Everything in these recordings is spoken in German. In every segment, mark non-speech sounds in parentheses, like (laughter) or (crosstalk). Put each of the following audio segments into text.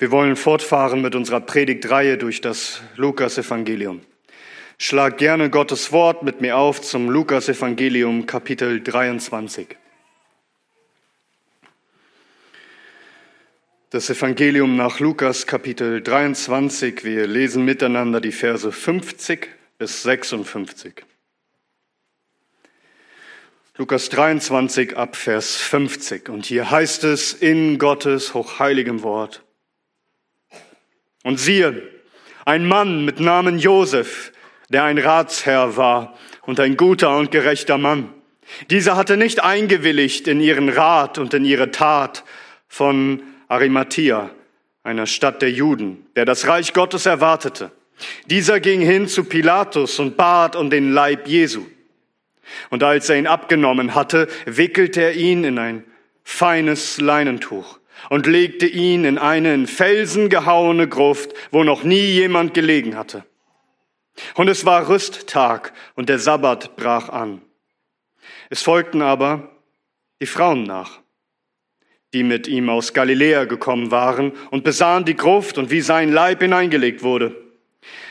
Wir wollen fortfahren mit unserer Predigtreihe durch das Lukas-Evangelium. Schlag gerne Gottes Wort mit mir auf zum Lukas-Evangelium, Kapitel 23. Das Evangelium nach Lukas, Kapitel 23. Wir lesen miteinander die Verse 50 bis 56. Lukas 23 ab Vers 50. Und hier heißt es in Gottes hochheiligem Wort. Und siehe, ein Mann mit Namen Josef, der ein Ratsherr war und ein guter und gerechter Mann. Dieser hatte nicht eingewilligt in ihren Rat und in ihre Tat von Arimathea, einer Stadt der Juden, der das Reich Gottes erwartete. Dieser ging hin zu Pilatus und bat um den Leib Jesu. Und als er ihn abgenommen hatte, wickelte er ihn in ein feines Leinentuch und legte ihn in eine in Felsen gehauene Gruft, wo noch nie jemand gelegen hatte. Und es war Rüsttag und der Sabbat brach an. Es folgten aber die Frauen nach, die mit ihm aus Galiläa gekommen waren und besahen die Gruft und wie sein Leib hineingelegt wurde.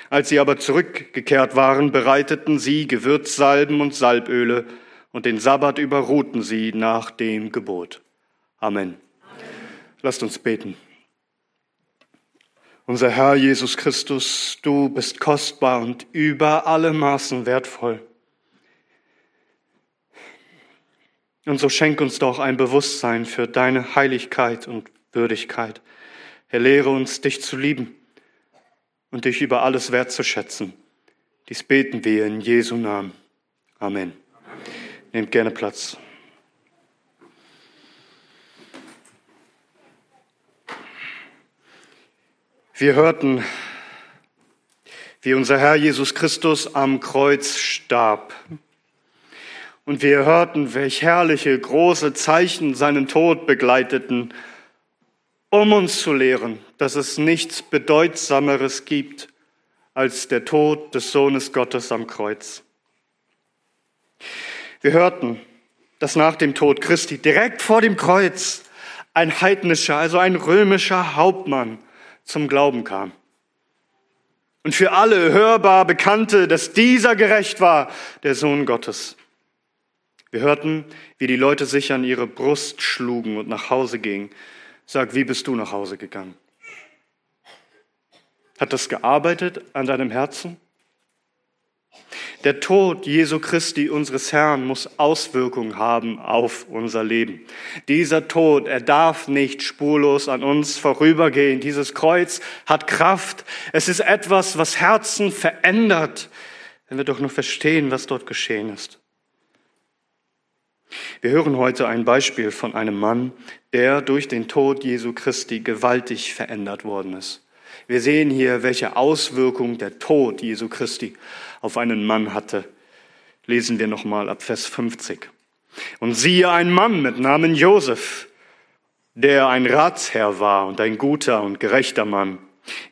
Als sie aber zurückgekehrt waren, bereiteten sie Gewürzsalben und Salböle und den Sabbat überruhten sie nach dem Gebot. Amen. Lasst uns beten. Unser Herr Jesus Christus, du bist kostbar und über alle Maßen wertvoll. Und so schenk uns doch ein Bewusstsein für deine Heiligkeit und Würdigkeit. Herr, lehre uns, dich zu lieben und dich über alles wertzuschätzen. Dies beten wir in Jesu Namen. Amen. Amen. Nehmt gerne Platz. Wir hörten, wie unser Herr Jesus Christus am Kreuz starb. Und wir hörten, welch herrliche, große Zeichen seinen Tod begleiteten, um uns zu lehren, dass es nichts Bedeutsameres gibt als der Tod des Sohnes Gottes am Kreuz. Wir hörten, dass nach dem Tod Christi direkt vor dem Kreuz ein heidnischer, also ein römischer Hauptmann zum Glauben kam. Und für alle hörbar bekannte, dass dieser gerecht war, der Sohn Gottes. Wir hörten, wie die Leute sich an ihre Brust schlugen und nach Hause gingen. Sag, wie bist du nach Hause gegangen? Hat das gearbeitet an deinem Herzen? Der Tod Jesu Christi, unseres Herrn, muss Auswirkungen haben auf unser Leben. Dieser Tod, er darf nicht spurlos an uns vorübergehen. Dieses Kreuz hat Kraft. Es ist etwas, was Herzen verändert, wenn wir doch nur verstehen, was dort geschehen ist. Wir hören heute ein Beispiel von einem Mann, der durch den Tod Jesu Christi gewaltig verändert worden ist. Wir sehen hier, welche Auswirkung der Tod Jesu Christi auf einen Mann hatte. Lesen wir nochmal ab Vers 50. Und siehe ein Mann mit Namen Josef, der ein Ratsherr war und ein guter und gerechter Mann.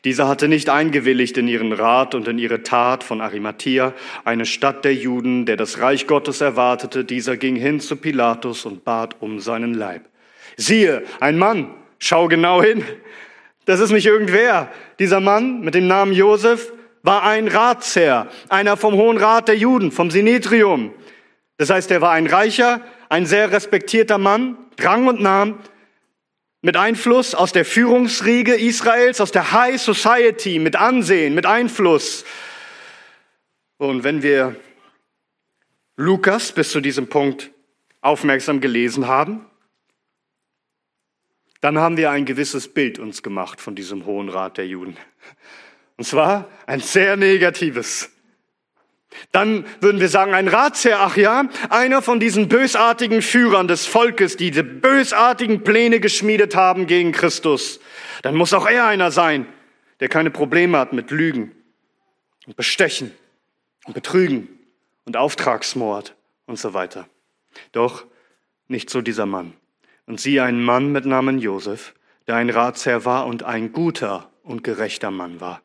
Dieser hatte nicht eingewilligt in ihren Rat und in ihre Tat von Arimathea, eine Stadt der Juden, der das Reich Gottes erwartete. Dieser ging hin zu Pilatus und bat um seinen Leib. Siehe, ein Mann, schau genau hin. Das ist nicht irgendwer. Dieser Mann mit dem Namen Josef war ein Ratsherr, einer vom Hohen Rat der Juden, vom Sinetrium. Das heißt, er war ein reicher, ein sehr respektierter Mann, Rang und Namen, mit Einfluss aus der Führungsriege Israels, aus der High Society, mit Ansehen, mit Einfluss. Und wenn wir Lukas bis zu diesem Punkt aufmerksam gelesen haben, dann haben wir ein gewisses Bild uns gemacht von diesem Hohen Rat der Juden. Und zwar ein sehr negatives. Dann würden wir sagen, ein Ratsherr, ach ja, einer von diesen bösartigen Führern des Volkes, die diese bösartigen Pläne geschmiedet haben gegen Christus. Dann muss auch er einer sein, der keine Probleme hat mit Lügen und Bestechen und Betrügen und Auftragsmord und so weiter. Doch nicht so dieser Mann. Und sie ein Mann mit Namen Josef, der ein Ratsherr war und ein guter und gerechter Mann war.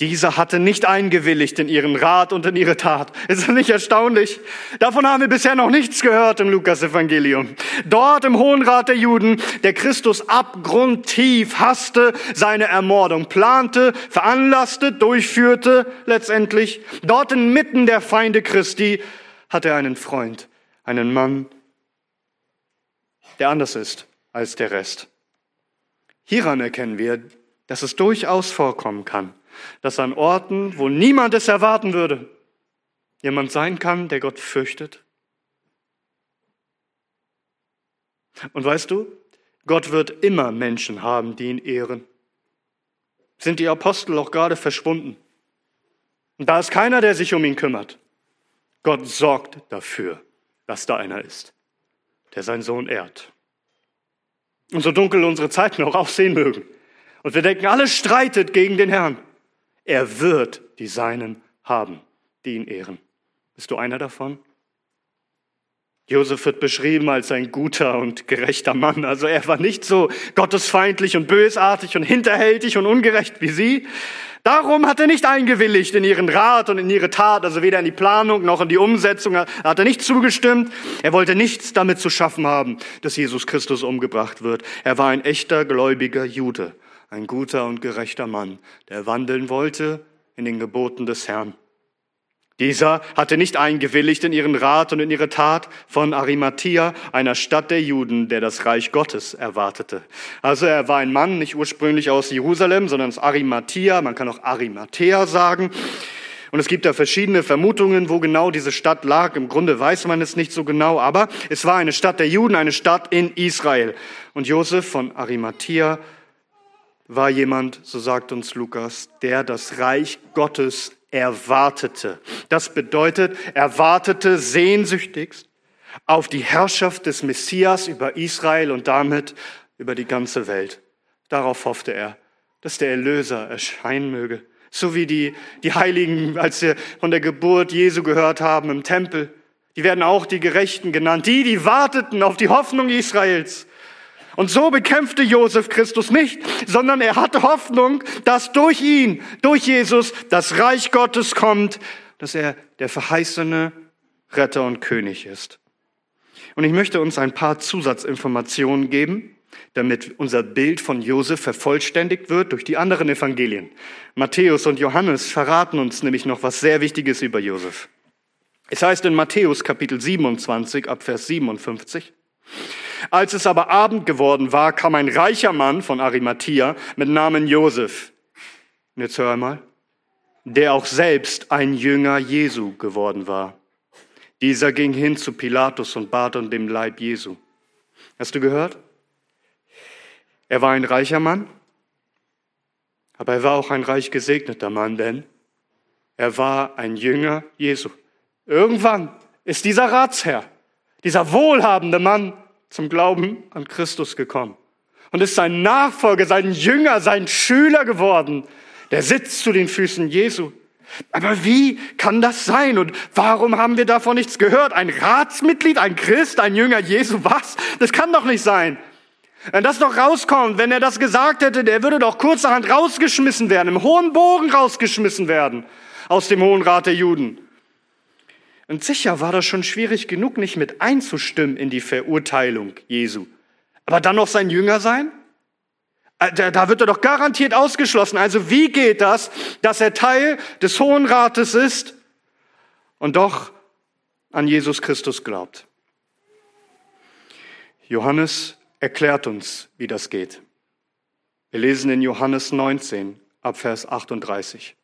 Dieser hatte nicht eingewilligt in ihren Rat und in ihre Tat. Ist das nicht erstaunlich? Davon haben wir bisher noch nichts gehört im Lukas-Evangelium. Dort im Hohen Rat der Juden, der Christus abgrundtief hasste, seine Ermordung plante, veranlasste, durchführte, letztendlich. Dort inmitten der Feinde Christi hat er einen Freund, einen Mann, der anders ist als der Rest. Hieran erkennen wir, dass es durchaus vorkommen kann, dass an Orten, wo niemand es erwarten würde, jemand sein kann, der Gott fürchtet. Und weißt du, Gott wird immer Menschen haben, die ihn ehren. Sind die Apostel auch gerade verschwunden? Und da ist keiner, der sich um ihn kümmert. Gott sorgt dafür, dass da einer ist, der seinen Sohn ehrt. Und so dunkel unsere Zeiten auch aussehen mögen. Und wir denken, alles streitet gegen den Herrn. Er wird die Seinen haben, die ihn ehren. Bist du einer davon? Josef wird beschrieben als ein guter und gerechter Mann. Also er war nicht so gottesfeindlich und bösartig und hinterhältig und ungerecht wie sie. Darum hat er nicht eingewilligt in ihren Rat und in ihre Tat, also weder in die Planung noch in die Umsetzung hat er nicht zugestimmt. Er wollte nichts damit zu schaffen haben, dass Jesus Christus umgebracht wird. Er war ein echter gläubiger Jude ein guter und gerechter Mann, der wandeln wollte in den Geboten des Herrn. Dieser hatte nicht eingewilligt in ihren Rat und in ihre Tat von Arimathea, einer Stadt der Juden, der das Reich Gottes erwartete. Also er war ein Mann, nicht ursprünglich aus Jerusalem, sondern aus Arimathea, man kann auch Arimathea sagen. Und es gibt da verschiedene Vermutungen, wo genau diese Stadt lag. Im Grunde weiß man es nicht so genau, aber es war eine Stadt der Juden, eine Stadt in Israel. Und Josef von Arimathea war jemand, so sagt uns Lukas, der das Reich Gottes erwartete. Das bedeutet, er wartete sehnsüchtigst auf die Herrschaft des Messias über Israel und damit über die ganze Welt. Darauf hoffte er, dass der Erlöser erscheinen möge. So wie die, die Heiligen, als sie von der Geburt Jesu gehört haben im Tempel. Die werden auch die Gerechten genannt. Die, die warteten auf die Hoffnung Israels. Und so bekämpfte Josef Christus nicht, sondern er hatte Hoffnung, dass durch ihn, durch Jesus, das Reich Gottes kommt, dass er der verheißene Retter und König ist. Und ich möchte uns ein paar Zusatzinformationen geben, damit unser Bild von Josef vervollständigt wird durch die anderen Evangelien. Matthäus und Johannes verraten uns nämlich noch was sehr Wichtiges über Josef. Es heißt in Matthäus Kapitel 27 ab Vers 57, als es aber Abend geworden war, kam ein reicher Mann von Arimathea mit Namen Josef. Und jetzt hör einmal, der auch selbst ein Jünger Jesu geworden war. Dieser ging hin zu Pilatus und bat um den Leib Jesu. Hast du gehört? Er war ein reicher Mann, aber er war auch ein reich gesegneter Mann, denn er war ein Jünger Jesu. Irgendwann ist dieser Ratsherr, dieser wohlhabende Mann zum Glauben an Christus gekommen und ist sein Nachfolger, sein Jünger, sein Schüler geworden. Der sitzt zu den Füßen Jesu. Aber wie kann das sein? Und warum haben wir davon nichts gehört? Ein Ratsmitglied, ein Christ, ein Jünger Jesu, was? Das kann doch nicht sein. Wenn das doch rauskommt, wenn er das gesagt hätte, der würde doch kurzerhand rausgeschmissen werden, im hohen Bogen rausgeschmissen werden aus dem Hohen Rat der Juden. Und sicher war das schon schwierig genug, nicht mit einzustimmen in die Verurteilung Jesu. Aber dann noch sein Jünger sein? Äh, da wird er doch garantiert ausgeschlossen. Also wie geht das, dass er Teil des Hohen Rates ist und doch an Jesus Christus glaubt? Johannes erklärt uns, wie das geht. Wir lesen in Johannes 19 ab Vers 38.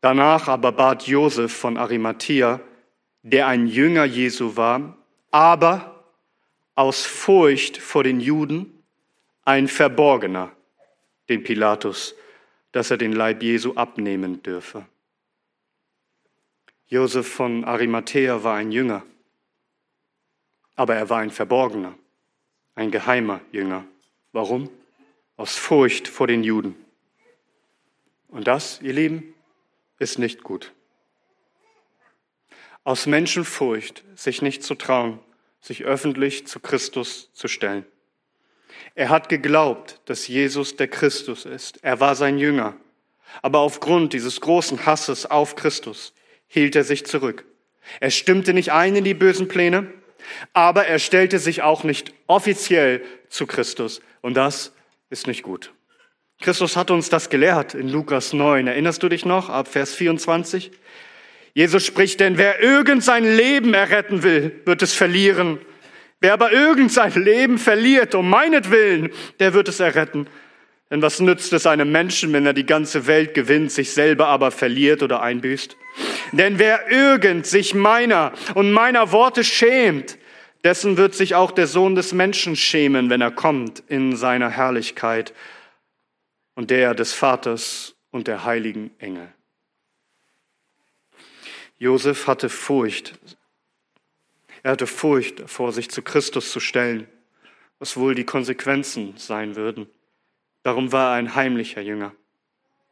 Danach aber bat Josef von Arimathea, der ein Jünger Jesu war, aber aus Furcht vor den Juden ein Verborgener, den Pilatus, dass er den Leib Jesu abnehmen dürfe. Josef von Arimathea war ein Jünger, aber er war ein Verborgener, ein geheimer Jünger. Warum? Aus Furcht vor den Juden. Und das, ihr Lieben, ist nicht gut. Aus Menschenfurcht, sich nicht zu trauen, sich öffentlich zu Christus zu stellen. Er hat geglaubt, dass Jesus der Christus ist. Er war sein Jünger. Aber aufgrund dieses großen Hasses auf Christus hielt er sich zurück. Er stimmte nicht ein in die bösen Pläne, aber er stellte sich auch nicht offiziell zu Christus. Und das ist nicht gut. Christus hat uns das gelehrt in Lukas 9. Erinnerst du dich noch ab Vers 24? Jesus spricht, denn wer irgend sein Leben erretten will, wird es verlieren. Wer aber irgend sein Leben verliert, um meinetwillen, der wird es erretten. Denn was nützt es einem Menschen, wenn er die ganze Welt gewinnt, sich selber aber verliert oder einbüßt? Denn wer irgend sich meiner und meiner Worte schämt, dessen wird sich auch der Sohn des Menschen schämen, wenn er kommt in seiner Herrlichkeit und der des Vaters und der heiligen Engel. Josef hatte Furcht. Er hatte Furcht vor sich zu Christus zu stellen, was wohl die Konsequenzen sein würden. Darum war er ein heimlicher Jünger.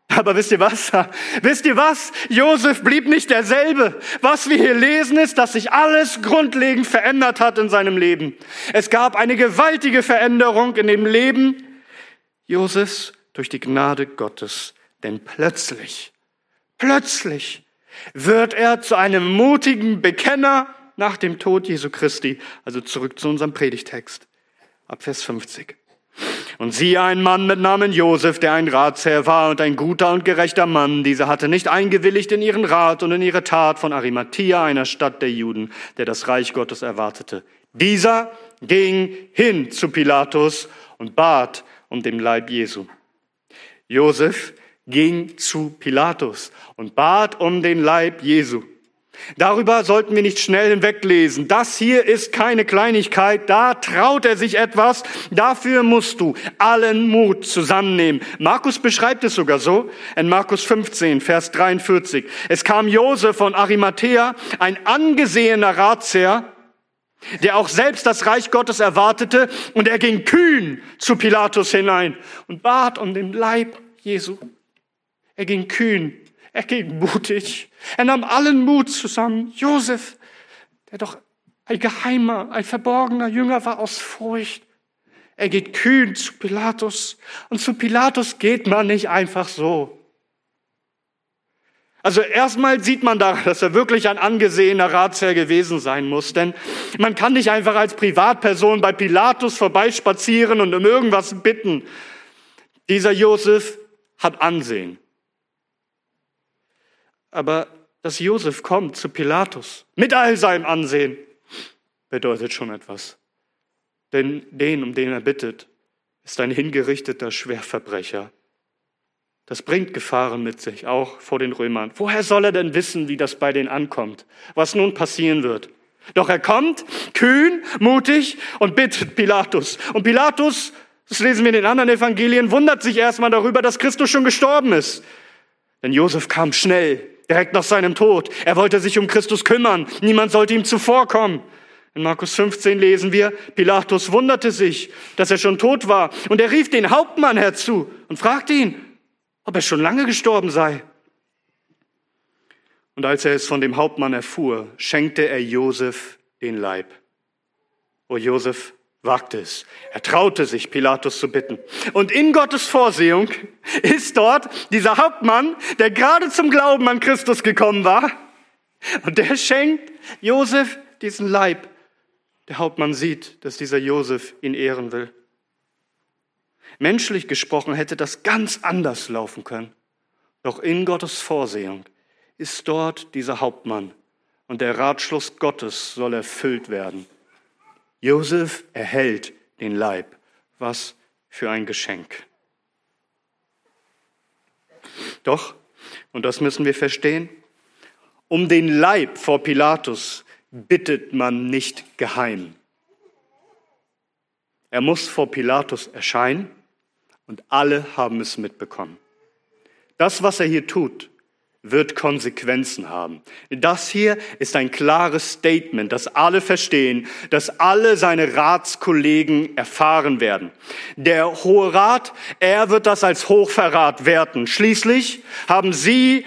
Aber wisst ihr was? (laughs) Wisst ihr was? Josef blieb nicht derselbe. Was wir hier lesen ist, dass sich alles grundlegend verändert hat in seinem Leben. Es gab eine gewaltige Veränderung in dem Leben Josefs durch die Gnade Gottes. Denn plötzlich, plötzlich wird er zu einem mutigen Bekenner nach dem Tod Jesu Christi. Also zurück zu unserem Predigtext. Ab Vers 50. Und siehe ein Mann mit Namen Josef, der ein Ratsherr war und ein guter und gerechter Mann. Dieser hatte nicht eingewilligt in ihren Rat und in ihre Tat von Arimathea, einer Stadt der Juden, der das Reich Gottes erwartete. Dieser ging hin zu Pilatus und bat um den Leib Jesu. Josef ging zu Pilatus und bat um den Leib Jesu. Darüber sollten wir nicht schnell hinweglesen. Das hier ist keine Kleinigkeit, da traut er sich etwas, dafür musst du allen Mut zusammennehmen. Markus beschreibt es sogar so in Markus 15, Vers 43. Es kam Josef von Arimathea, ein angesehener Ratsherr, der auch selbst das Reich Gottes erwartete, und er ging kühn zu Pilatus hinein und bat um den Leib Jesu. Er ging kühn, er ging mutig, er nahm allen Mut zusammen. Josef, der doch ein geheimer, ein verborgener Jünger war aus Furcht. Er geht kühn zu Pilatus. Und zu Pilatus geht man nicht einfach so. Also erstmal sieht man da, dass er wirklich ein angesehener Ratsherr gewesen sein muss, denn man kann nicht einfach als Privatperson bei Pilatus vorbeispazieren und um irgendwas bitten. Dieser Josef hat Ansehen. Aber dass Josef kommt zu Pilatus mit all seinem Ansehen, bedeutet schon etwas. Denn den, um den er bittet, ist ein hingerichteter Schwerverbrecher. Das bringt Gefahren mit sich, auch vor den Römern. Woher soll er denn wissen, wie das bei denen ankommt, was nun passieren wird? Doch er kommt, kühn, mutig und bittet Pilatus. Und Pilatus das lesen wir in den anderen Evangelien, wundert sich erstmal darüber, dass Christus schon gestorben ist. Denn Josef kam schnell, direkt nach seinem Tod. Er wollte sich um Christus kümmern. Niemand sollte ihm zuvorkommen. In Markus 15 lesen wir, Pilatus wunderte sich, dass er schon tot war. Und er rief den Hauptmann herzu und fragte ihn, ob er schon lange gestorben sei. Und als er es von dem Hauptmann erfuhr, schenkte er Josef den Leib. O Josef, wagte es. Er traute sich, Pilatus zu bitten. Und in Gottes Vorsehung ist dort dieser Hauptmann, der gerade zum Glauben an Christus gekommen war. Und der schenkt Josef diesen Leib. Der Hauptmann sieht, dass dieser Josef ihn ehren will. Menschlich gesprochen hätte das ganz anders laufen können. Doch in Gottes Vorsehung ist dort dieser Hauptmann und der Ratschluss Gottes soll erfüllt werden. Josef erhält den Leib. Was für ein Geschenk. Doch, und das müssen wir verstehen, um den Leib vor Pilatus bittet man nicht geheim. Er muss vor Pilatus erscheinen und alle haben es mitbekommen. Das, was er hier tut, wird Konsequenzen haben. Das hier ist ein klares Statement, das alle verstehen, das alle seine Ratskollegen erfahren werden. Der Hohe Rat, er wird das als Hochverrat werten. Schließlich haben sie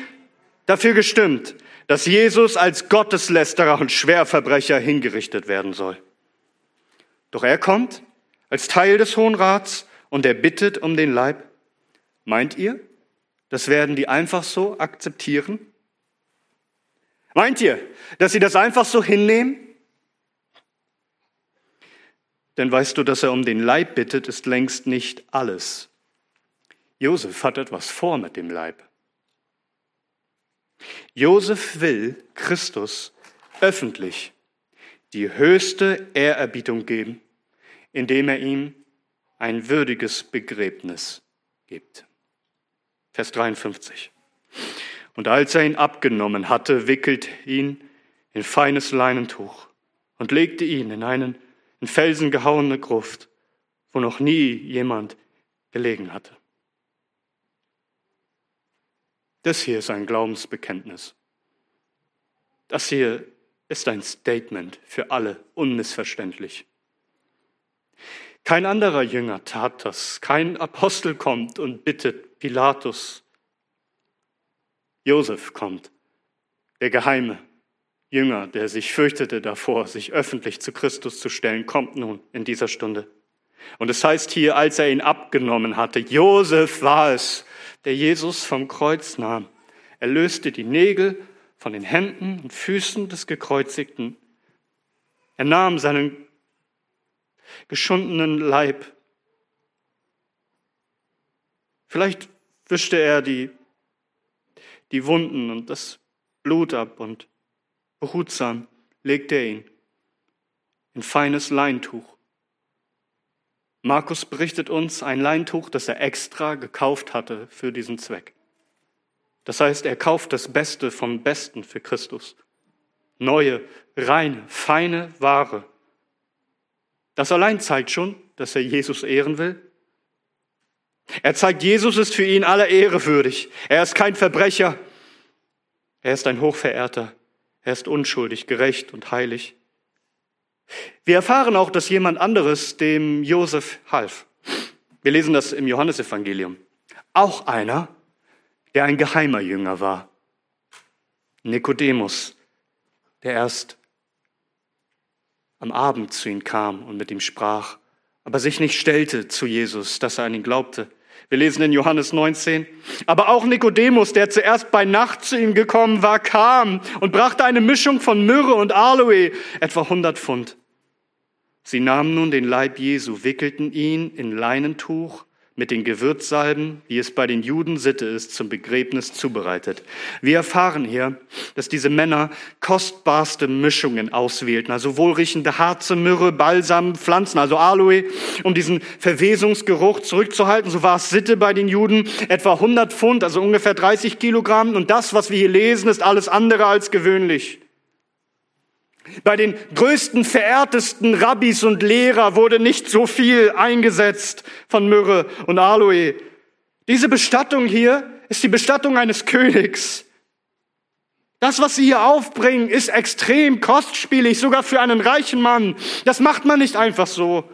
dafür gestimmt, dass Jesus als Gotteslästerer und Schwerverbrecher hingerichtet werden soll. Doch er kommt als Teil des Hohen Rats und er bittet um den Leib. Meint ihr, das werden die einfach so akzeptieren? Meint ihr, dass sie das einfach so hinnehmen? Denn weißt du, dass er um den Leib bittet, ist längst nicht alles. Josef hat etwas vor mit dem Leib. Josef will Christus öffentlich die höchste Ehrerbietung geben, indem er ihm ein würdiges Begräbnis gibt. Vers 53. Und als er ihn abgenommen hatte, wickelt ihn in feines Leinentuch und legte ihn in einen in Felsen gehauene Gruft, wo noch nie jemand gelegen hatte. Das hier ist ein Glaubensbekenntnis. Das hier ist ein Statement für alle, unmissverständlich. Kein anderer Jünger tat das. Kein Apostel kommt und bittet Pilatus. Josef kommt, der geheime Jünger, der sich fürchtete davor, sich öffentlich zu Christus zu stellen, kommt nun in dieser Stunde. Und es heißt hier, als er ihn abgenommen hatte, Josef war es, der Jesus vom Kreuz nahm. Er löste die Nägel von den Händen und Füßen des Gekreuzigten. Er nahm seinen geschundenen Leib. Vielleicht wischte er die, die Wunden und das Blut ab und behutsam legte er ihn in feines Leintuch. Markus berichtet uns ein Leintuch, das er extra gekauft hatte für diesen Zweck. Das heißt, er kauft das Beste vom Besten für Christus. Neue, reine, feine Ware. Das allein zeigt schon, dass er Jesus ehren will. Er zeigt, Jesus ist für ihn aller Ehre würdig. Er ist kein Verbrecher. Er ist ein Hochverehrter. Er ist unschuldig, gerecht und heilig. Wir erfahren auch, dass jemand anderes dem Josef half. Wir lesen das im Johannesevangelium. Auch einer, der ein geheimer Jünger war. Nikodemus, der erst am Abend zu ihm kam und mit ihm sprach, aber sich nicht stellte zu Jesus, dass er an ihn glaubte. Wir lesen in Johannes 19. Aber auch Nikodemus, der zuerst bei Nacht zu ihm gekommen war, kam und brachte eine Mischung von Myrrhe und Aloe, etwa 100 Pfund. Sie nahmen nun den Leib Jesu, wickelten ihn in Leinentuch mit den Gewürzsalben, wie es bei den Juden Sitte ist, zum Begräbnis zubereitet. Wir erfahren hier, dass diese Männer kostbarste Mischungen auswählten, also wohlriechende Harze, Myrrhe, Balsam, Pflanzen, also Aloe, um diesen Verwesungsgeruch zurückzuhalten. So war es Sitte bei den Juden, etwa 100 Pfund, also ungefähr 30 Kilogramm. Und das, was wir hier lesen, ist alles andere als gewöhnlich. Bei den größten, verehrtesten Rabbis und Lehrer wurde nicht so viel eingesetzt von Myrrhe und Aloe. Diese Bestattung hier ist die Bestattung eines Königs. Das, was sie hier aufbringen, ist extrem kostspielig, sogar für einen reichen Mann. Das macht man nicht einfach so.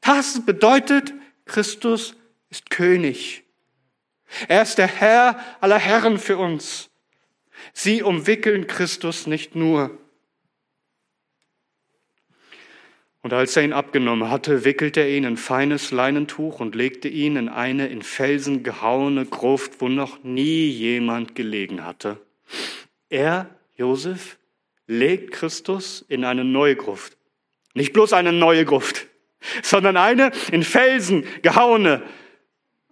Das bedeutet, Christus ist König. Er ist der Herr aller Herren für uns. Sie umwickeln Christus nicht nur Und als er ihn abgenommen hatte, wickelte er ihn in feines Leinentuch und legte ihn in eine in Felsen gehauene Gruft, wo noch nie jemand gelegen hatte. Er, Josef, legt Christus in eine neue Gruft. Nicht bloß eine neue Gruft, sondern eine in Felsen gehauene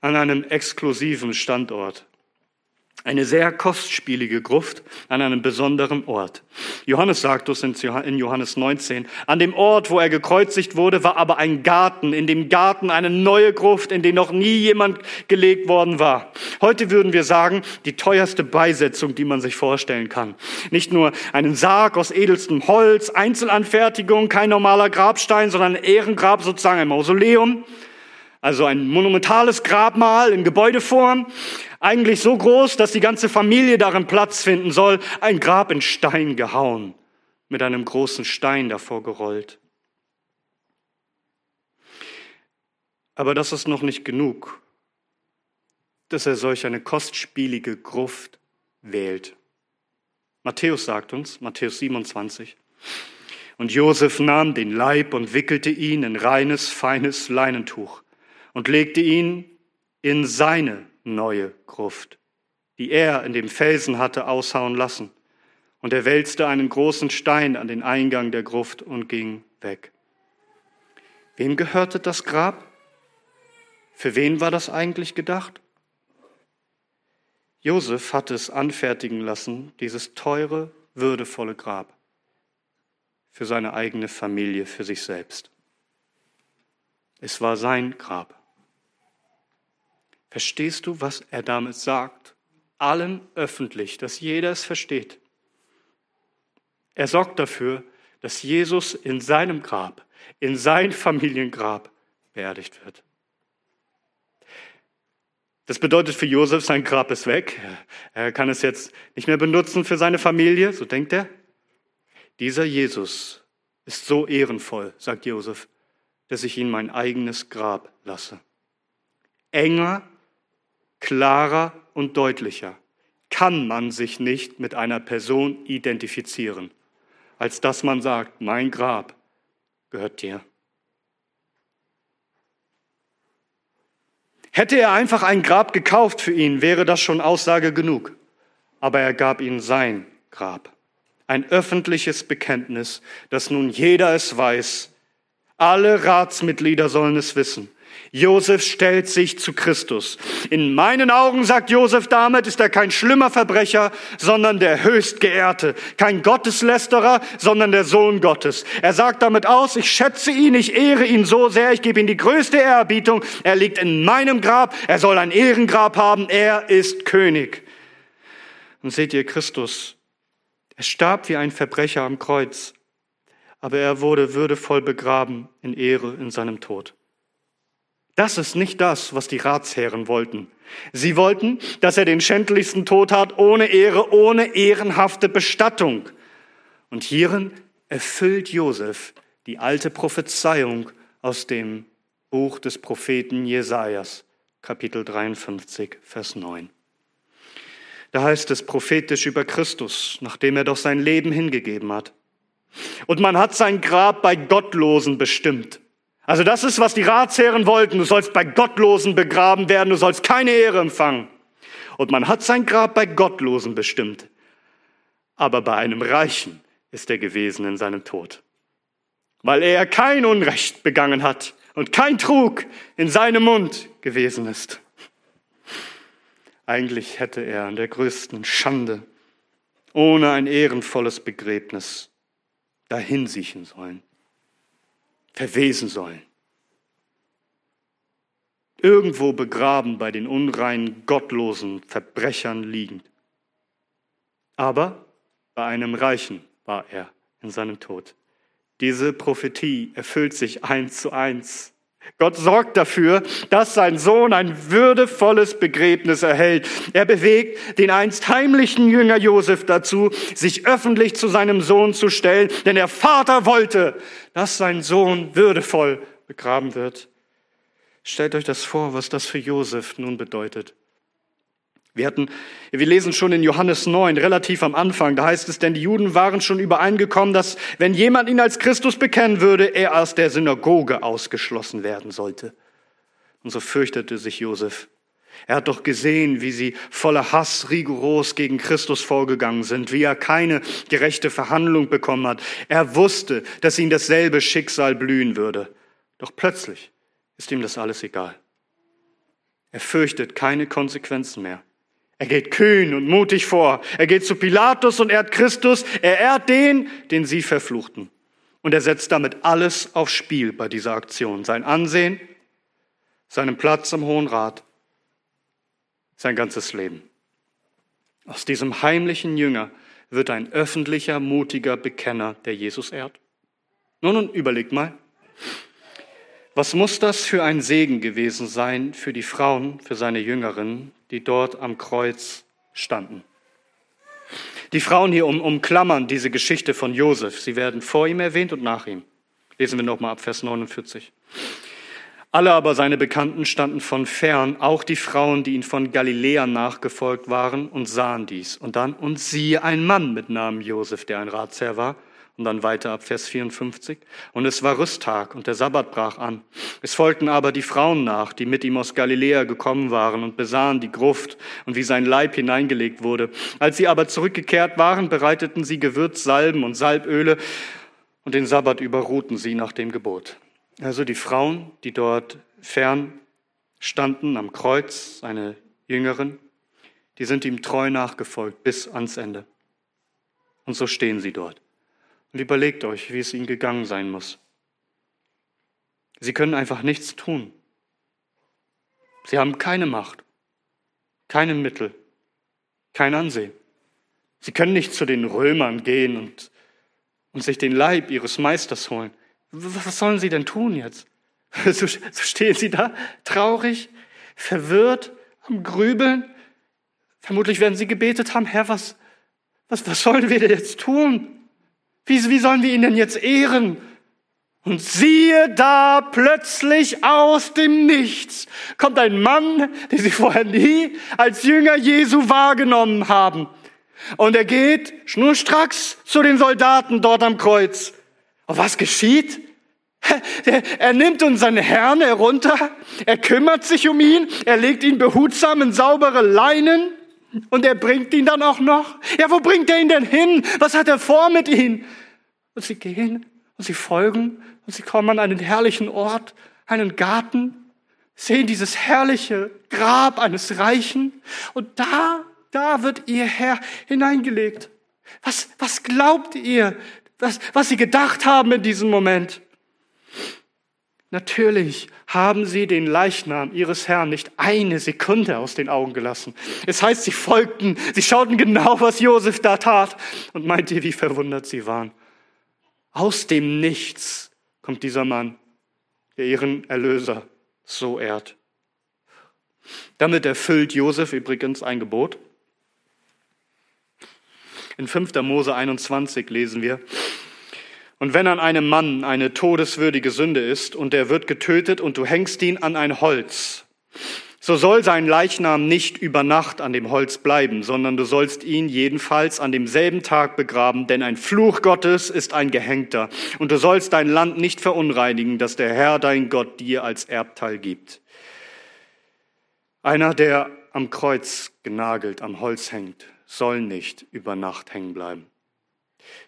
an einem exklusiven Standort. Eine sehr kostspielige Gruft an einem besonderen Ort. Johannes sagt uns in Johannes 19, an dem Ort, wo er gekreuzigt wurde, war aber ein Garten, in dem Garten eine neue Gruft, in den noch nie jemand gelegt worden war. Heute würden wir sagen, die teuerste Beisetzung, die man sich vorstellen kann. Nicht nur einen Sarg aus edelstem Holz, Einzelanfertigung, kein normaler Grabstein, sondern ein Ehrengrab, sozusagen ein Mausoleum. Also ein monumentales Grabmal in Gebäudeform, eigentlich so groß, dass die ganze Familie darin Platz finden soll, ein Grab in Stein gehauen, mit einem großen Stein davor gerollt. Aber das ist noch nicht genug, dass er solch eine kostspielige Gruft wählt. Matthäus sagt uns, Matthäus 27, und Josef nahm den Leib und wickelte ihn in reines, feines Leinentuch und legte ihn in seine neue Gruft, die er in dem Felsen hatte aushauen lassen. Und er wälzte einen großen Stein an den Eingang der Gruft und ging weg. Wem gehörte das Grab? Für wen war das eigentlich gedacht? Josef hatte es anfertigen lassen, dieses teure, würdevolle Grab, für seine eigene Familie, für sich selbst. Es war sein Grab. Verstehst du, was er damit sagt? Allen öffentlich, dass jeder es versteht. Er sorgt dafür, dass Jesus in seinem Grab, in sein Familiengrab beerdigt wird. Das bedeutet für Josef, sein Grab ist weg. Er kann es jetzt nicht mehr benutzen für seine Familie, so denkt er. Dieser Jesus ist so ehrenvoll, sagt Josef, dass ich ihn mein eigenes Grab lasse. Enger, klarer und deutlicher kann man sich nicht mit einer Person identifizieren, als dass man sagt, mein Grab gehört dir. Hätte er einfach ein Grab gekauft für ihn, wäre das schon Aussage genug. Aber er gab ihm sein Grab. Ein öffentliches Bekenntnis, dass nun jeder es weiß. Alle Ratsmitglieder sollen es wissen. Josef stellt sich zu Christus. In meinen Augen, sagt Josef damit, ist er kein schlimmer Verbrecher, sondern der höchst geehrte. Kein Gotteslästerer, sondern der Sohn Gottes. Er sagt damit aus, ich schätze ihn, ich ehre ihn so sehr, ich gebe ihm die größte Ehrerbietung. Er liegt in meinem Grab, er soll ein Ehrengrab haben, er ist König. Und seht ihr Christus, er starb wie ein Verbrecher am Kreuz, aber er wurde würdevoll begraben in Ehre in seinem Tod. Das ist nicht das, was die Ratsherren wollten. Sie wollten, dass er den schändlichsten Tod hat, ohne Ehre, ohne ehrenhafte Bestattung. Und hierin erfüllt Josef die alte Prophezeiung aus dem Buch des Propheten Jesajas, Kapitel 53, Vers 9. Da heißt es prophetisch über Christus, nachdem er doch sein Leben hingegeben hat. Und man hat sein Grab bei Gottlosen bestimmt. Also das ist, was die Ratsherren wollten. Du sollst bei Gottlosen begraben werden, du sollst keine Ehre empfangen. Und man hat sein Grab bei Gottlosen bestimmt. Aber bei einem Reichen ist er gewesen in seinem Tod. Weil er kein Unrecht begangen hat und kein Trug in seinem Mund gewesen ist. Eigentlich hätte er an der größten Schande ohne ein ehrenvolles Begräbnis dahinsiechen sollen verwesen sollen. Irgendwo begraben bei den unreinen, gottlosen Verbrechern liegend. Aber bei einem Reichen war er in seinem Tod. Diese Prophetie erfüllt sich eins zu eins Gott sorgt dafür, dass sein Sohn ein würdevolles Begräbnis erhält. Er bewegt den einst heimlichen Jünger Josef dazu, sich öffentlich zu seinem Sohn zu stellen, denn der Vater wollte, dass sein Sohn würdevoll begraben wird. Stellt euch das vor, was das für Josef nun bedeutet. Wir hatten, wir lesen schon in Johannes 9, relativ am Anfang, da heißt es, denn die Juden waren schon übereingekommen, dass wenn jemand ihn als Christus bekennen würde, er aus der Synagoge ausgeschlossen werden sollte. Und so fürchtete sich Josef. Er hat doch gesehen, wie sie voller Hass rigoros gegen Christus vorgegangen sind, wie er keine gerechte Verhandlung bekommen hat. Er wusste, dass ihn dasselbe Schicksal blühen würde. Doch plötzlich ist ihm das alles egal. Er fürchtet keine Konsequenzen mehr. Er geht kühn und mutig vor. Er geht zu Pilatus und ehrt Christus. Er ehrt den, den sie verfluchten. Und er setzt damit alles aufs Spiel bei dieser Aktion. Sein Ansehen, seinen Platz im Hohen Rat, sein ganzes Leben. Aus diesem heimlichen Jünger wird ein öffentlicher, mutiger Bekenner, der Jesus ehrt. Nun, und überlegt mal, was muss das für ein Segen gewesen sein für die Frauen, für seine Jüngerinnen, die dort am Kreuz standen? Die Frauen hier um, umklammern diese Geschichte von Josef. Sie werden vor ihm erwähnt und nach ihm. Lesen wir nochmal ab Vers 49. Alle aber seine Bekannten standen von fern, auch die Frauen, die ihn von Galiläa nachgefolgt waren und sahen dies. Und dann, und siehe, ein Mann mit Namen Josef, der ein Ratsherr war Und dann weiter ab Vers 54. Und es war Rüsttag und der Sabbat brach an. Es folgten aber die Frauen nach, die mit ihm aus Galiläa gekommen waren und besahen die Gruft und wie sein Leib hineingelegt wurde. Als sie aber zurückgekehrt waren, bereiteten sie Gewürzsalben und Salböle und den Sabbat überruhten sie nach dem Gebot. Also die Frauen, die dort fern standen am Kreuz, seine Jüngerin, die sind ihm treu nachgefolgt bis ans Ende. Und so stehen sie dort. Und überlegt euch, wie es ihnen gegangen sein muss. Sie können einfach nichts tun. Sie haben keine Macht, keine Mittel, kein Ansehen. Sie können nicht zu den Römern gehen und, und sich den Leib ihres Meisters holen. Was sollen sie denn tun jetzt? (laughs) So, so stehen sie da, traurig, verwirrt, am Grübeln. Vermutlich werden sie gebetet haben, Herr, was, was, was sollen wir denn jetzt tun? Wie, wie sollen wir ihn denn jetzt ehren? Und siehe da, plötzlich aus dem Nichts kommt ein Mann, den sie vorher nie als Jünger Jesu wahrgenommen haben. Und er geht schnurstracks zu den Soldaten dort am Kreuz. Und was geschieht? (laughs) Er nimmt unseren Herrn herunter, er kümmert sich um ihn, er legt ihn behutsam in saubere Leinen und er bringt ihn dann auch noch. Ja, wo bringt er ihn denn hin? Was hat er vor mit ihm? Und sie gehen und sie folgen und sie kommen an einen herrlichen Ort, einen Garten, sehen dieses herrliche Grab eines Reichen und da, da wird ihr Herr hineingelegt. Was, was glaubt ihr, was, was sie gedacht haben in diesem Moment? Natürlich haben sie den Leichnam ihres Herrn nicht eine Sekunde aus den Augen gelassen. Es heißt, sie folgten, sie schauten genau, was Josef da tat. Und meint ihr, wie verwundert sie waren? Aus dem Nichts kommt dieser Mann, der ihren Erlöser so ehrt. Damit erfüllt Josef übrigens ein Gebot. In 5. Mose 21 lesen wir, und wenn an einem Mann eine todeswürdige Sünde ist und er wird getötet und du hängst ihn an ein Holz, so soll sein Leichnam nicht über Nacht an dem Holz bleiben, sondern du sollst ihn jedenfalls an demselben Tag begraben, denn ein Fluch Gottes ist ein Gehängter. Und du sollst dein Land nicht verunreinigen, das der Herr dein Gott dir als Erbteil gibt. Einer, der am Kreuz genagelt am Holz hängt, soll nicht über Nacht hängen bleiben.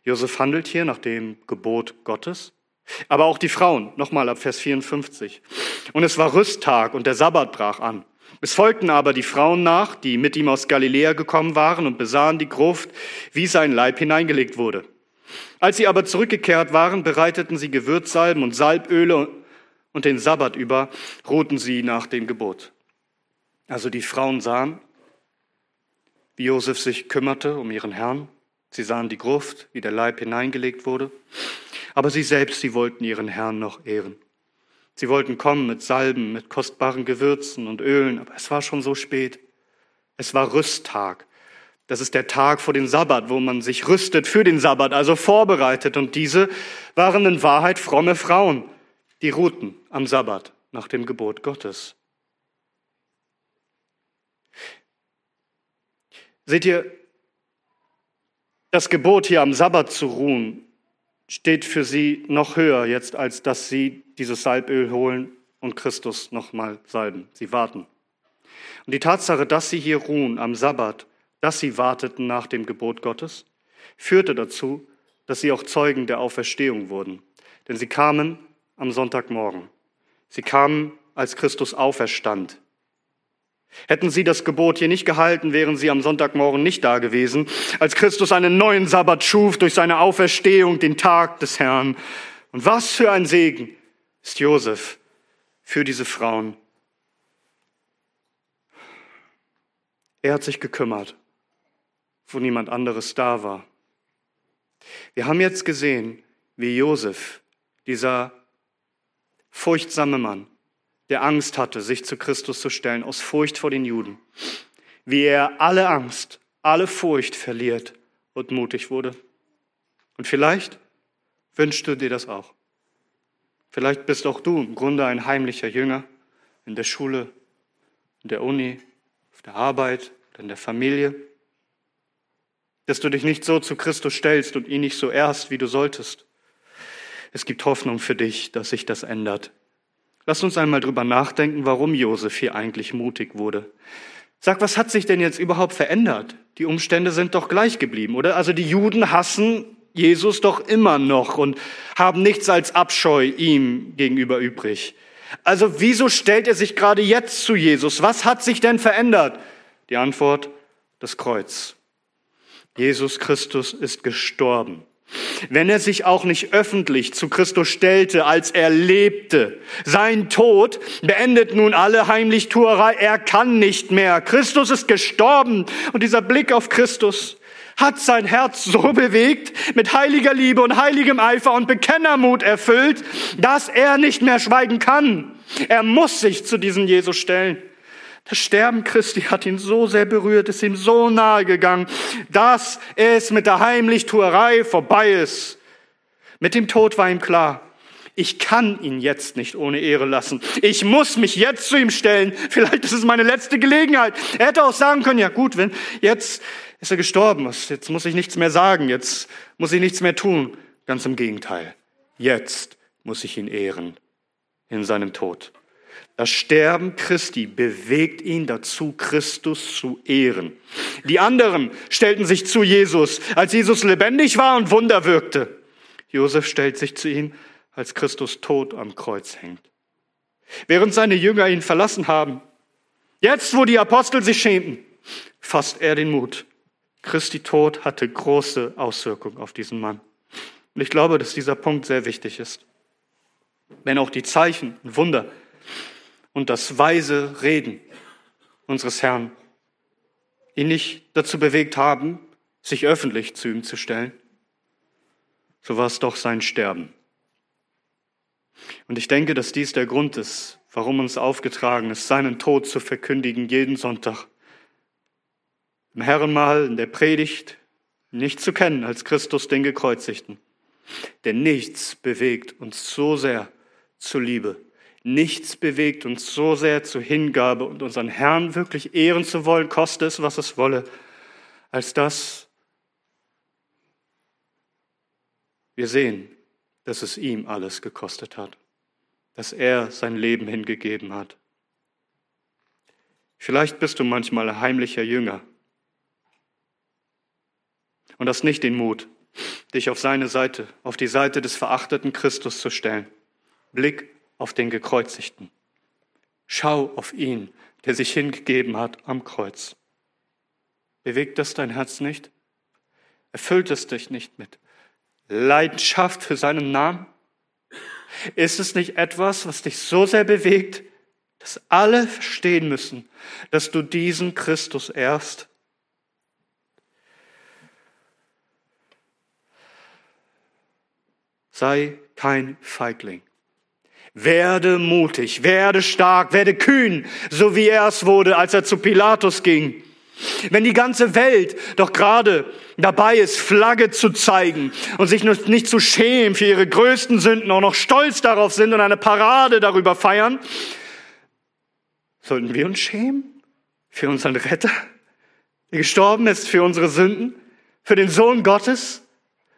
Josef handelt hier nach dem Gebot Gottes. Aber auch die Frauen, nochmal ab Vers 54. Und es war Rüsttag und der Sabbat brach an. Es folgten aber die Frauen nach, die mit ihm aus Galiläa gekommen waren und besahen die Gruft, wie sein Leib hineingelegt wurde. Als sie aber zurückgekehrt waren, bereiteten sie Gewürzsalben und Salböle und den Sabbat über ruhten sie nach dem Gebot. Also die Frauen sahen, wie Josef sich kümmerte um ihren Herrn Sie sahen die Gruft, wie der Leib hineingelegt wurde. Aber sie selbst, sie wollten ihren Herrn noch ehren. Sie wollten kommen mit Salben, mit kostbaren Gewürzen und Ölen, aber es war schon so spät. Es war Rüsttag. Das ist der Tag vor dem Sabbat, wo man sich rüstet für den Sabbat, also vorbereitet. Und diese waren in Wahrheit fromme Frauen, die ruhten am Sabbat nach dem Gebot Gottes. Seht ihr, das Gebot hier am Sabbat zu ruhen steht für sie noch höher jetzt, als dass sie dieses Salböl holen und Christus nochmal salben. Sie warten. Und die Tatsache, dass sie hier ruhen am Sabbat, dass sie warteten nach dem Gebot Gottes, führte dazu, dass sie auch Zeugen der Auferstehung wurden. Denn sie kamen am Sonntagmorgen. Sie kamen, als Christus auferstand. Hätten sie das Gebot hier nicht gehalten, wären sie am Sonntagmorgen nicht da gewesen, als Christus einen neuen Sabbat schuf durch seine Auferstehung, den Tag des Herrn. Und was für ein Segen ist Josef für diese Frauen. Er hat sich gekümmert, wo niemand anderes da war. Wir haben jetzt gesehen, wie Josef, dieser furchtsame Mann, der Angst hatte, sich zu Christus zu stellen, aus Furcht vor den Juden. Wie er alle Angst, alle Furcht verliert und mutig wurde. Und vielleicht wünschst du dir das auch. Vielleicht bist auch du im Grunde ein heimlicher Jünger in der Schule, in der Uni, auf der Arbeit, in der Familie. dass du dich nicht so zu Christus stellst und ihn nicht so ehrst, wie du solltest. Es gibt Hoffnung für dich, dass sich das ändert. Lass uns einmal drüber nachdenken, warum Josef hier eigentlich mutig wurde. Sag, was hat sich denn jetzt überhaupt verändert? Die Umstände sind doch gleich geblieben, oder? Also die Juden hassen Jesus doch immer noch und haben nichts als Abscheu ihm gegenüber übrig. Also wieso stellt er sich gerade jetzt zu Jesus? Was hat sich denn verändert? Die Antwort, das Kreuz. Jesus Christus ist gestorben. Wenn er sich auch nicht öffentlich zu Christus stellte, als er lebte, sein Tod beendet nun alle Heimlichtuerei. Er kann nicht mehr. Christus ist gestorben. Und dieser Blick auf Christus hat sein Herz so (laughs) bewegt, mit heiliger Liebe und heiligem Eifer und Bekennermut erfüllt, dass er nicht mehr schweigen kann. Er muss sich zu diesem Jesus stellen. Das Sterben Christi hat ihn so sehr berührt, ist ihm so nahe gegangen, dass es mit der Heimlichtuerei vorbei ist. Mit dem Tod war ihm klar, ich kann ihn jetzt nicht ohne Ehre lassen. Ich muss mich jetzt zu ihm stellen. Vielleicht ist es meine letzte Gelegenheit. Er hätte auch sagen können, ja gut, wenn jetzt ist er gestorben, jetzt muss ich nichts mehr sagen, jetzt muss ich nichts mehr tun. Ganz im Gegenteil. Jetzt muss ich ihn ehren in seinem Tod. Das Sterben Christi bewegt ihn dazu, Christus zu ehren. Die anderen stellten sich zu Jesus, als Jesus lebendig war und Wunder wirkte. Josef stellt sich zu ihm, als Christus tot am Kreuz hängt. Während seine Jünger ihn verlassen haben, jetzt wo die Apostel sich schämten, fasst er den Mut. Christi Tod hatte große Auswirkungen auf diesen Mann. Und ich glaube, dass dieser Punkt sehr wichtig ist. Wenn auch die Zeichen und Wunder und das weise Reden unseres Herrn ihn nicht dazu bewegt haben, sich öffentlich zu ihm zu stellen, so war es doch sein Sterben. Und ich denke, dass dies der Grund ist, warum uns aufgetragen ist, seinen Tod zu verkündigen jeden Sonntag. Im Herrenmahl, in der Predigt, nicht zu kennen als Christus den Gekreuzigten. Denn nichts bewegt uns so sehr zur Liebe Nichts bewegt uns so sehr zur Hingabe und unseren Herrn wirklich ehren zu wollen, koste es, was es wolle, als dass wir sehen, dass es ihm alles gekostet hat, dass er sein Leben hingegeben hat. Vielleicht bist du manchmal ein heimlicher Jünger und hast nicht den Mut, dich auf seine Seite, auf die Seite des verachteten Christus zu stellen. Blick auf den Gekreuzigten. Schau auf ihn, der sich hingegeben hat am Kreuz. Bewegt das dein Herz nicht? Erfüllt es dich nicht mit Leidenschaft für seinen Namen? Ist es nicht etwas, was dich so sehr bewegt, dass alle verstehen müssen, dass du diesen Christus ehrst? Sei kein Feigling. Werde mutig, werde stark, werde kühn, so wie er es wurde, als er zu Pilatus ging. Wenn die ganze Welt doch gerade dabei ist, Flagge zu zeigen und sich nicht zu schämen für ihre größten Sünden, auch noch stolz darauf sind und eine Parade darüber feiern, sollten wir uns schämen für unseren Retter, der gestorben ist für unsere Sünden, für den Sohn Gottes?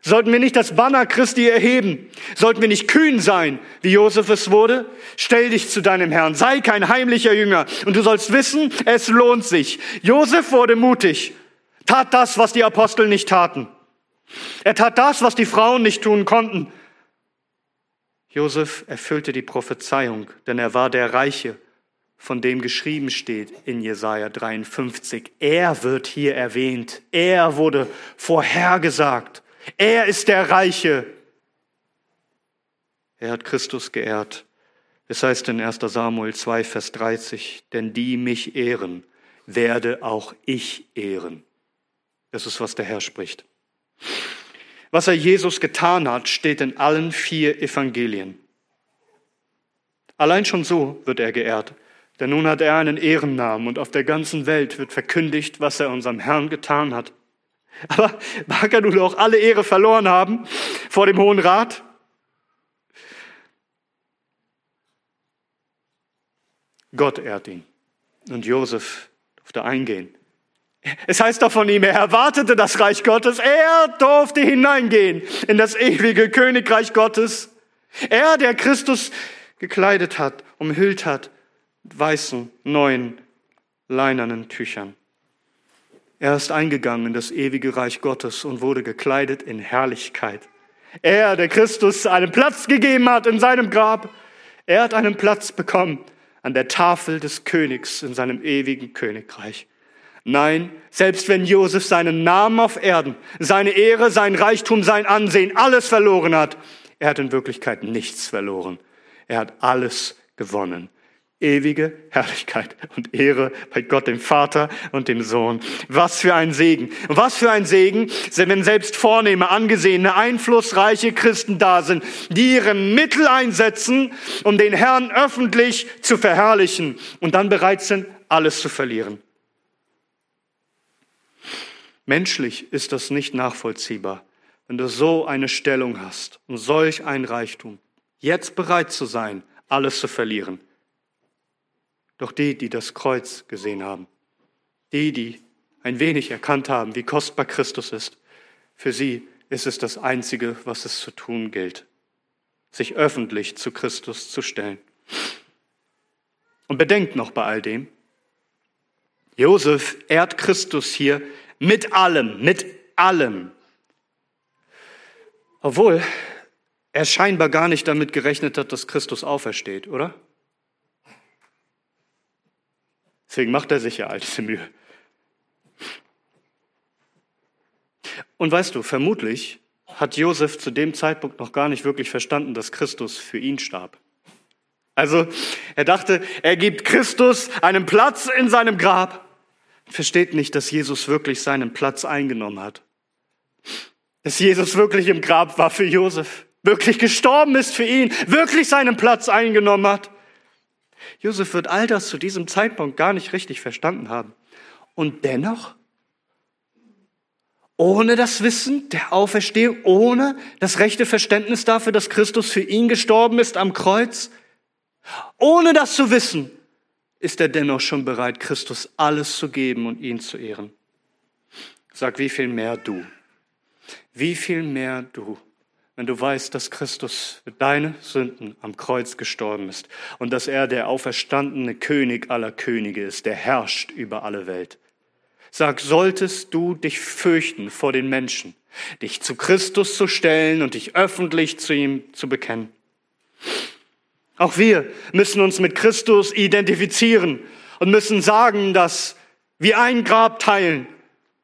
Sollten wir nicht das Banner Christi erheben? Sollten wir nicht kühn sein, wie Josef es wurde? Stell dich zu deinem Herrn, sei kein heimlicher Jünger und du sollst wissen, es lohnt sich. Josef wurde mutig, tat das, was die Apostel nicht taten. Er tat das, was die Frauen nicht tun konnten. Josef erfüllte die Prophezeiung, denn er war der Reiche, von dem geschrieben steht in Jesaja 53. Er wird hier erwähnt. Er wurde vorhergesagt. Er ist der Reiche. Er hat Christus geehrt. Es heißt in 1 Samuel 2, Vers 30, denn die mich ehren, werde auch ich ehren. Das ist, was der Herr spricht. Was er Jesus getan hat, steht in allen vier Evangelien. Allein schon so wird er geehrt. Denn nun hat er einen Ehrennamen und auf der ganzen Welt wird verkündigt, was er unserem Herrn getan hat. Aber mag er nun auch alle Ehre verloren haben vor dem Hohen Rat? Gott ehrt ihn. Und Josef durfte eingehen. Es heißt doch von ihm, er erwartete das Reich Gottes, er durfte hineingehen in das ewige Königreich Gottes. Er, der Christus gekleidet hat, umhüllt hat, mit weißen, neuen, leinernen Tüchern. Er ist eingegangen in das ewige Reich Gottes und wurde gekleidet in Herrlichkeit. Er, der Christus einen Platz gegeben hat in seinem Grab, er hat einen Platz bekommen an der Tafel des Königs in seinem ewigen Königreich. Nein, selbst wenn Josef seinen Namen auf Erden, seine Ehre, sein Reichtum, sein Ansehen, alles verloren hat, er hat in Wirklichkeit nichts verloren. Er hat alles gewonnen ewige Herrlichkeit und Ehre bei Gott, dem Vater und dem Sohn. Was für ein Segen. Und was für ein Segen, wenn selbst vornehme, angesehene, einflussreiche Christen da sind, die ihre Mittel einsetzen, um den Herrn öffentlich zu verherrlichen und dann bereit sind, alles zu verlieren. Menschlich ist das nicht nachvollziehbar, wenn du so eine Stellung hast und solch ein Reichtum, jetzt bereit zu sein, alles zu verlieren. Doch die, die das Kreuz gesehen haben, die, die ein wenig erkannt haben, wie kostbar Christus ist, für sie ist es das Einzige, was es zu tun gilt, sich öffentlich zu Christus zu stellen. Und bedenkt noch bei all dem, Josef ehrt Christus hier mit allem, mit allem. Obwohl er scheinbar gar nicht damit gerechnet hat, dass Christus aufersteht, oder? Deswegen macht er sich ja all diese Mühe. Und weißt du, vermutlich hat Josef zu dem Zeitpunkt noch gar nicht wirklich verstanden, dass Christus für ihn starb. Also er dachte, er gibt Christus einen Platz in seinem Grab. Versteht nicht, dass Jesus wirklich seinen Platz eingenommen hat. Dass Jesus wirklich im Grab war für Josef, wirklich gestorben ist für ihn, wirklich seinen Platz eingenommen hat. Josef wird all das zu diesem Zeitpunkt gar nicht richtig verstanden haben. Und dennoch, ohne das Wissen der Auferstehung, ohne das rechte Verständnis dafür, dass Christus für ihn gestorben ist am Kreuz, ohne das zu wissen, ist er dennoch schon bereit, Christus alles zu geben und ihn zu ehren. Sag, wie viel mehr du? Wie viel mehr du? Wenn du weißt, dass Christus für deine Sünden am Kreuz gestorben ist und dass er der auferstandene König aller Könige ist, der herrscht über alle Welt. Sag, solltest du dich fürchten vor den Menschen, dich zu Christus zu stellen und dich öffentlich zu ihm zu bekennen. Auch wir müssen uns mit Christus identifizieren und müssen sagen, dass wir ein Grab teilen,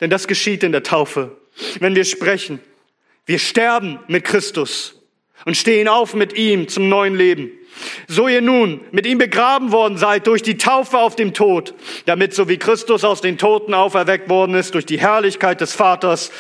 denn das geschieht in der Taufe, wenn wir sprechen wir sterben mit Christus und stehen auf mit ihm zum neuen Leben. So ihr nun mit ihm begraben worden seid durch die Taufe auf dem Tod, damit so wie Christus aus den Toten auferweckt worden ist durch die Herrlichkeit des Vaters,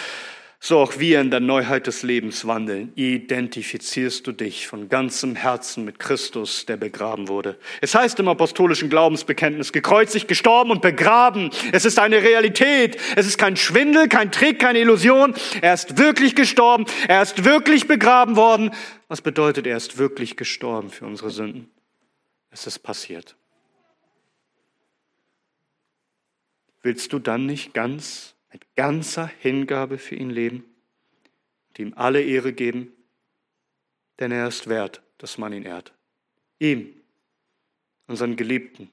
so auch wir in der Neuheit des Lebens wandeln, identifizierst du dich von ganzem Herzen mit Christus, der begraben wurde. Es heißt im apostolischen Glaubensbekenntnis, gekreuzigt, gestorben und begraben. Es ist eine Realität. Es ist kein Schwindel, kein Trick, keine Illusion. Er ist wirklich gestorben. Er ist wirklich begraben worden. Was bedeutet, er ist wirklich gestorben für unsere Sünden? Es ist passiert. Willst du dann nicht ganz mit ganzer Hingabe für ihn leben und ihm alle Ehre geben, denn er ist wert, dass man ihn ehrt. Ihm, unseren Geliebten,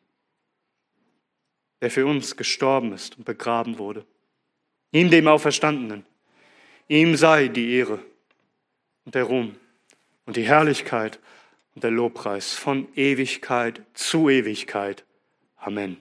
der für uns gestorben ist und begraben wurde. Ihm, dem Auferstandenen. Ihm sei die Ehre und der Ruhm und die Herrlichkeit und der Lobpreis von Ewigkeit zu Ewigkeit. Amen.